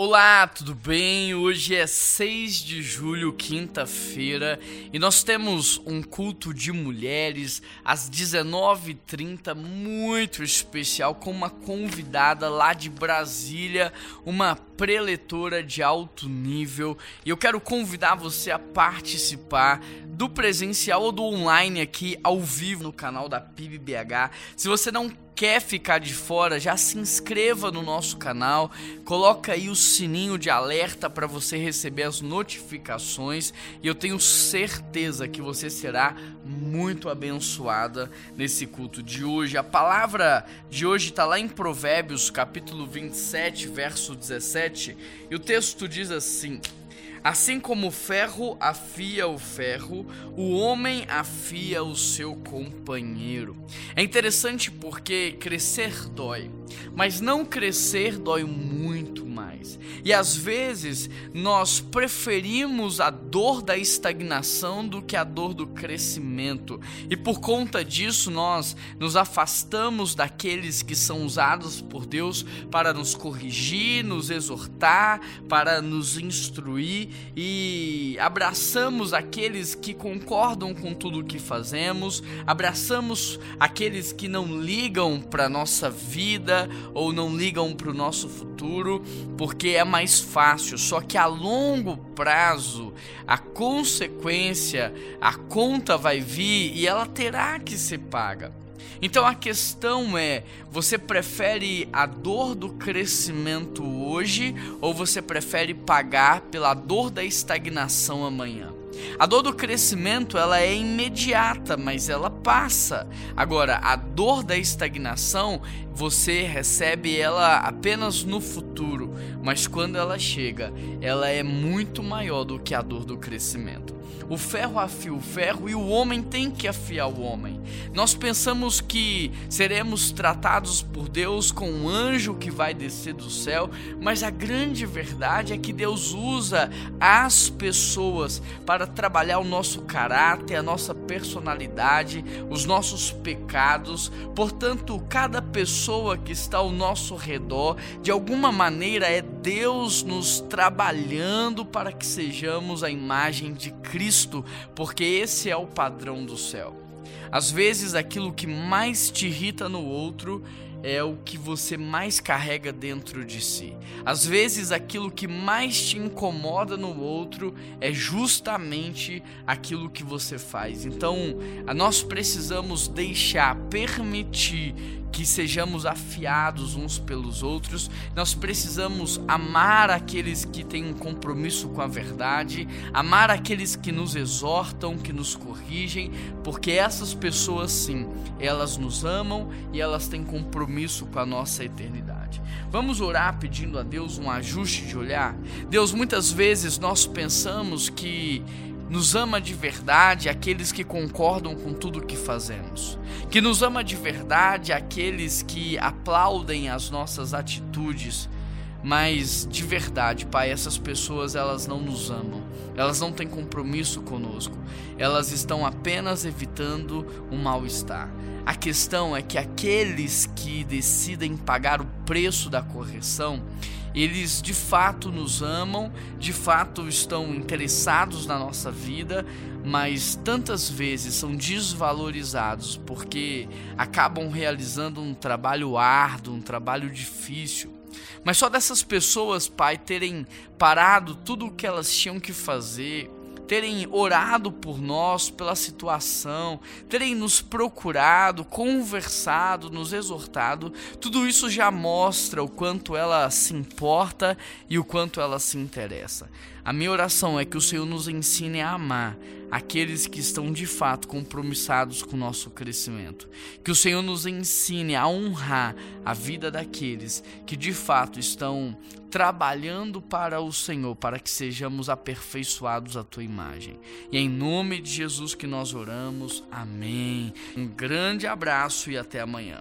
Olá, tudo bem? Hoje é 6 de julho, quinta-feira, e nós temos um culto de mulheres às 19h30, muito especial, com uma convidada lá de Brasília, uma preletora de alto nível, e eu quero convidar você a participar do presencial ou do online aqui ao vivo no canal da PIBBH. Se você não quer ficar de fora, já se inscreva no nosso canal, coloca aí o sininho de alerta para você receber as notificações e eu tenho certeza que você será muito abençoada nesse culto de hoje. A palavra de hoje está lá em Provérbios, capítulo 27, verso 17, e o texto diz assim: Assim como o ferro afia o ferro, o homem afia o seu companheiro. É interessante porque crescer dói, mas não crescer dói muito mais. E às vezes nós preferimos a dor da estagnação do que a dor do crescimento. E por conta disso nós nos afastamos daqueles que são usados por Deus para nos corrigir, nos exortar, para nos instruir e abraçamos aqueles que concordam com tudo o que fazemos, abraçamos aqueles que não ligam para nossa vida ou não ligam para o nosso futuro, porque é mais fácil. Só que a longo prazo, a consequência, a conta vai vir e ela terá que ser paga. Então a questão é: você prefere a dor do crescimento hoje ou você prefere pagar pela dor da estagnação amanhã? A dor do crescimento ela é imediata, mas ela passa. Agora, a dor da estagnação você recebe ela apenas no futuro, mas quando ela chega, ela é muito maior do que a dor do crescimento. O ferro afia o ferro e o homem tem que afiar o homem. Nós pensamos que seremos tratados por Deus com um anjo que vai descer do céu, mas a grande verdade é que Deus usa as pessoas para trabalhar o nosso caráter, a nossa personalidade, os nossos pecados. Portanto, cada pessoa que está ao nosso redor, de alguma maneira, é Deus nos trabalhando para que sejamos a imagem de Cristo, porque esse é o padrão do céu. Às vezes, aquilo que mais te irrita no outro é o que você mais carrega dentro de si. Às vezes, aquilo que mais te incomoda no outro é justamente aquilo que você faz. Então, nós precisamos deixar, permitir que sejamos afiados uns pelos outros. Nós precisamos amar aqueles que têm um compromisso com a verdade, amar aqueles que nos exortam, que nos corrigem, porque essas pessoas sim, elas nos amam e elas têm compromisso com a nossa eternidade. Vamos orar pedindo a Deus um ajuste de olhar? Deus, muitas vezes nós pensamos que nos ama de verdade aqueles que concordam com tudo que fazemos, que nos ama de verdade aqueles que aplaudem as nossas atitudes, mas de verdade, Pai, essas pessoas elas não nos amam, elas não têm compromisso conosco, elas estão apenas evitando o mal-estar. A questão é que aqueles que decidem pagar o preço da correção, eles de fato nos amam, de fato estão interessados na nossa vida, mas tantas vezes são desvalorizados porque acabam realizando um trabalho árduo, um trabalho difícil. Mas só dessas pessoas, Pai, terem parado tudo o que elas tinham que fazer, terem orado por nós, pela situação, terem nos procurado, conversado, nos exortado, tudo isso já mostra o quanto ela se importa e o quanto ela se interessa. A minha oração é que o Senhor nos ensine a amar aqueles que estão de fato compromissados com o nosso crescimento. Que o Senhor nos ensine a honrar a vida daqueles que de fato estão trabalhando para o Senhor, para que sejamos aperfeiçoados à tua imagem. E em nome de Jesus que nós oramos. Amém. Um grande abraço e até amanhã.